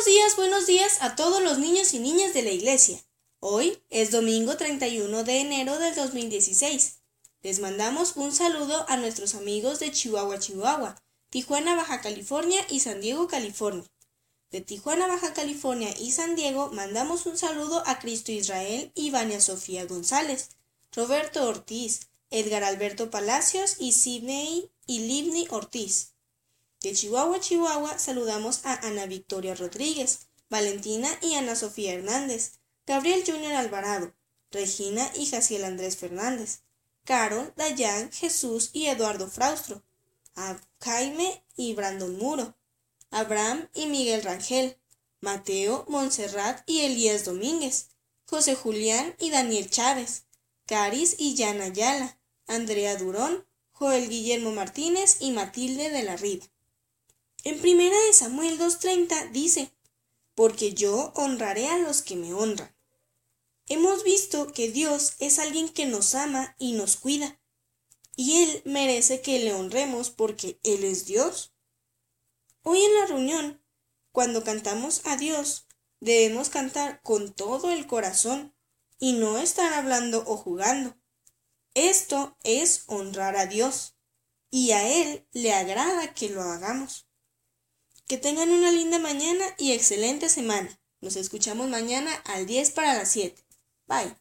Buenos días, buenos días a todos los niños y niñas de la iglesia. Hoy es domingo 31 de enero del 2016. Les mandamos un saludo a nuestros amigos de Chihuahua, Chihuahua, Tijuana, Baja California y San Diego, California. De Tijuana, Baja California y San Diego mandamos un saludo a Cristo Israel y Vania Sofía González, Roberto Ortiz, Edgar Alberto Palacios y Sidney y Livni Ortiz. De Chihuahua, Chihuahua, saludamos a Ana Victoria Rodríguez, Valentina y Ana Sofía Hernández, Gabriel Junior Alvarado, Regina y Jaciel Andrés Fernández, Carol, Dayan, Jesús y Eduardo Fraustro, a Jaime y Brandon Muro, Abraham y Miguel Rangel, Mateo, Montserrat y Elías Domínguez, José Julián y Daniel Chávez, Caris y Yana Ayala, Andrea Durón, Joel Guillermo Martínez y Matilde de la Riva. En primera de Samuel 2.30 dice, porque yo honraré a los que me honran. Hemos visto que Dios es alguien que nos ama y nos cuida, y Él merece que le honremos porque Él es Dios. Hoy en la reunión, cuando cantamos a Dios, debemos cantar con todo el corazón y no estar hablando o jugando. Esto es honrar a Dios, y a Él le agrada que lo hagamos. Que tengan una linda mañana y excelente semana. Nos escuchamos mañana al 10 para las 7. Bye.